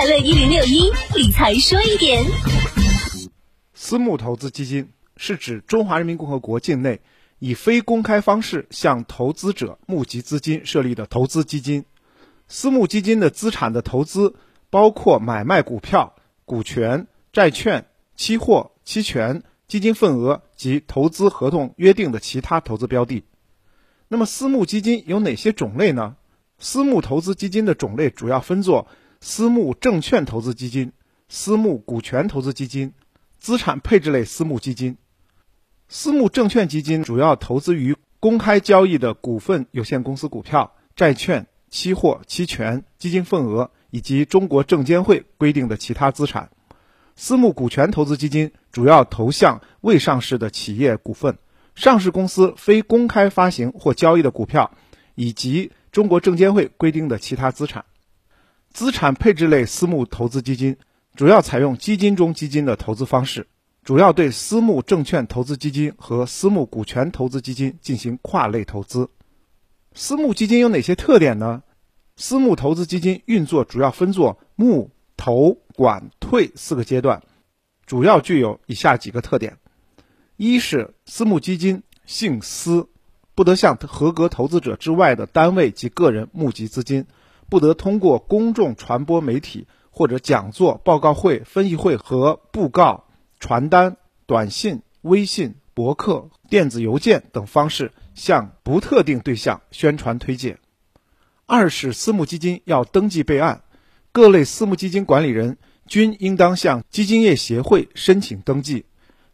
快乐一零六一理财说一点。私募投资基金是指中华人民共和国境内以非公开方式向投资者募集资金设立的投资基金。私募基金的资产的投资包括买卖股票、股权、债券、期货、期权、基金份额及投资合同约定的其他投资标的。那么，私募基金有哪些种类呢？私募投资基金的种类主要分作私募证券投资基金、私募股权投资基金、资产配置类私募基金。私募证券基金主要投资于公开交易的股份有限公司股票、债券、期货、期权、基金份额以及中国证监会规定的其他资产。私募股权投资基金主要投向未上市的企业股份、上市公司非公开发行或交易的股票，以及中国证监会规定的其他资产。资产配置类私募投资基金主要采用基金中基金的投资方式，主要对私募证券投资基金和私募股权投资基金进行跨类投资。私募基金有哪些特点呢？私募投资基金运作主要分作募、投、管、退四个阶段，主要具有以下几个特点：一是私募基金姓私。不得向合格投资者之外的单位及个人募集资金，不得通过公众传播媒体或者讲座、报告会、分析会和布告、传单、短信、微信、博客、电子邮件等方式向不特定对象宣传推介。二是私募基金要登记备案，各类私募基金管理人均应当向基金业协会申请登记。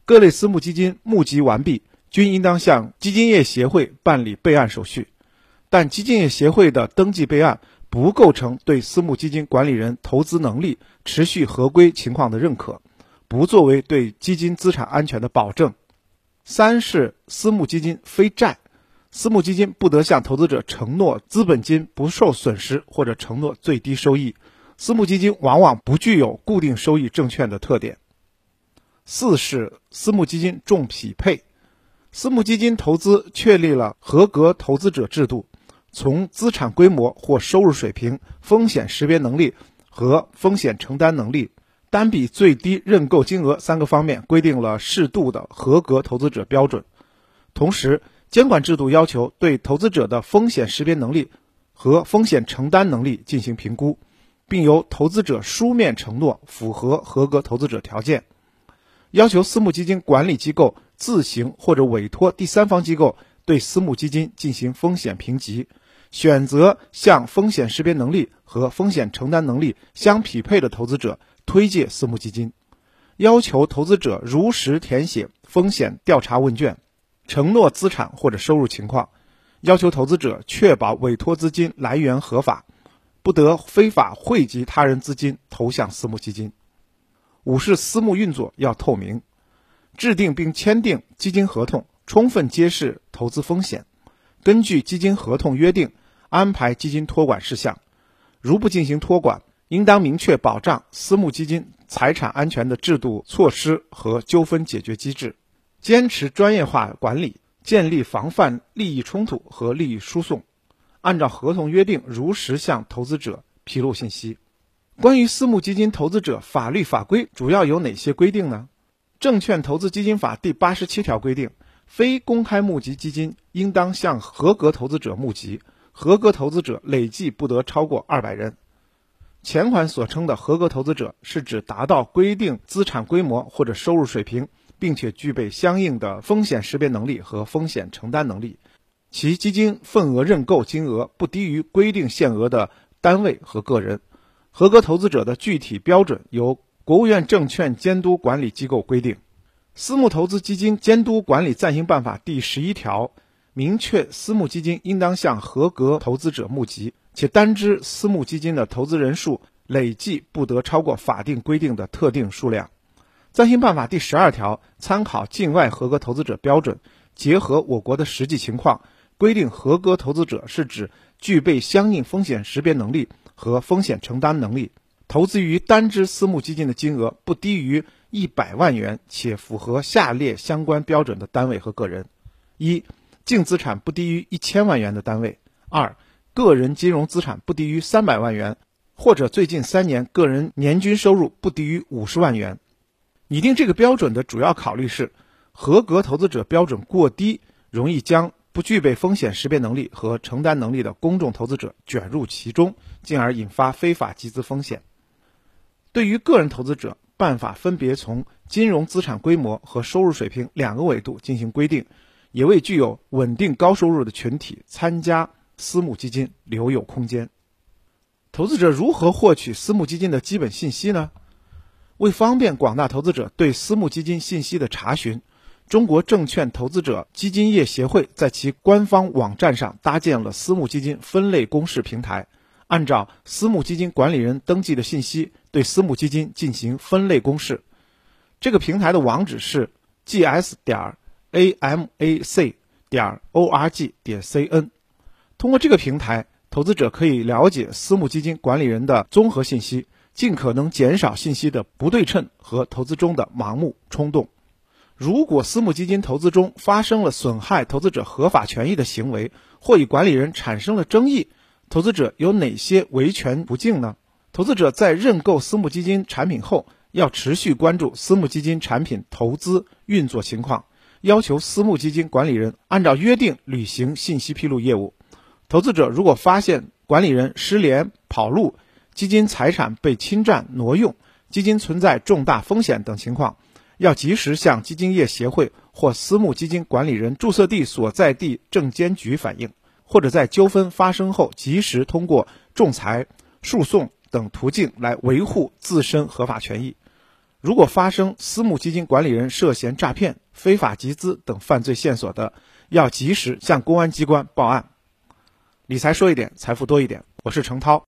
各类私募基金募集完毕。均应当向基金业协会办理备案手续，但基金业协会的登记备案不构成对私募基金管理人投资能力持续合规情况的认可，不作为对基金资产安全的保证。三是私募基金非债，私募基金不得向投资者承诺资本金不受损失或者承诺最低收益。私募基金往往不具有固定收益证券的特点。四是私募基金重匹配。私募基金投资确立了合格投资者制度，从资产规模或收入水平、风险识别能力和风险承担能力、单笔最低认购金额三个方面规定了适度的合格投资者标准。同时，监管制度要求对投资者的风险识别能力和风险承担能力进行评估，并由投资者书面承诺符合合格投资者条件。要求私募基金管理机构。自行或者委托第三方机构对私募基金进行风险评级，选择向风险识别能力和风险承担能力相匹配的投资者推介私募基金，要求投资者如实填写风险调查问卷，承诺资产或者收入情况，要求投资者确保委托资金来源合法，不得非法汇集他人资金投向私募基金。五是私募运作要透明。制定并签订基金合同，充分揭示投资风险，根据基金合同约定安排基金托管事项。如不进行托管，应当明确保障私募基金财产安全的制度措施和纠纷解决机制，坚持专业化管理，建立防范利益冲突和利益输送，按照合同约定如实向投资者披露信息。关于私募基金投资者法律法规主要有哪些规定呢？证券投资基金法第八十七条规定，非公开募集基金应当向合格投资者募集，合格投资者累计不得超过二百人。前款所称的合格投资者，是指达到规定资产规模或者收入水平，并且具备相应的风险识别能力和风险承担能力，其基金份额认购金额不低于规定限额的单位和个人。合格投资者的具体标准由。国务院证券监督管理机构规定，《私募投资基金监督管理暂行办法》第十一条明确，私募基金应当向合格投资者募集，且单只私募基金的投资人数累计不得超过法定规定的特定数量。暂行办法第十二条参考境外合格投资者标准，结合我国的实际情况，规定合格投资者是指具备相应风险识别能力和风险承担能力。投资于单只私募基金的金额不低于一百万元，且符合下列相关标准的单位和个人：一、净资产不低于一千万元的单位；二、个人金融资产不低于三百万元，或者最近三年个人年均收入不低于五十万元。拟定这个标准的主要考虑是，合格投资者标准过低，容易将不具备风险识别能力和承担能力的公众投资者卷入其中，进而引发非法集资风险。对于个人投资者，办法分别从金融资产规模和收入水平两个维度进行规定，也为具有稳定高收入的群体参加私募基金留有空间。投资者如何获取私募基金的基本信息呢？为方便广大投资者对私募基金信息的查询，中国证券投资者基金业协会在其官方网站上搭建了私募基金分类公示平台，按照私募基金管理人登记的信息对私募基金进行分类公示。这个平台的网址是 gs 点儿 amac 点儿 org 点 cn。通过这个平台。投资者可以了解私募基金管理人的综合信息，尽可能减少信息的不对称和投资中的盲目冲动。如果私募基金投资中发生了损害投资者合法权益的行为，或与管理人产生了争议，投资者有哪些维权途径呢？投资者在认购私募基金产品后，要持续关注私募基金产品投资运作情况，要求私募基金管理人按照约定履行信息披露业务。投资者如果发现管理人失联、跑路、基金财产被侵占、挪用、基金存在重大风险等情况，要及时向基金业协会或私募基金管理人注册地所在地证监局反映，或者在纠纷发生后及时通过仲裁、诉讼等途径来维护自身合法权益。如果发生私募基金管理人涉嫌诈骗、非法集资等犯罪线索的，要及时向公安机关报案。理财说一点，财富多一点。我是程涛。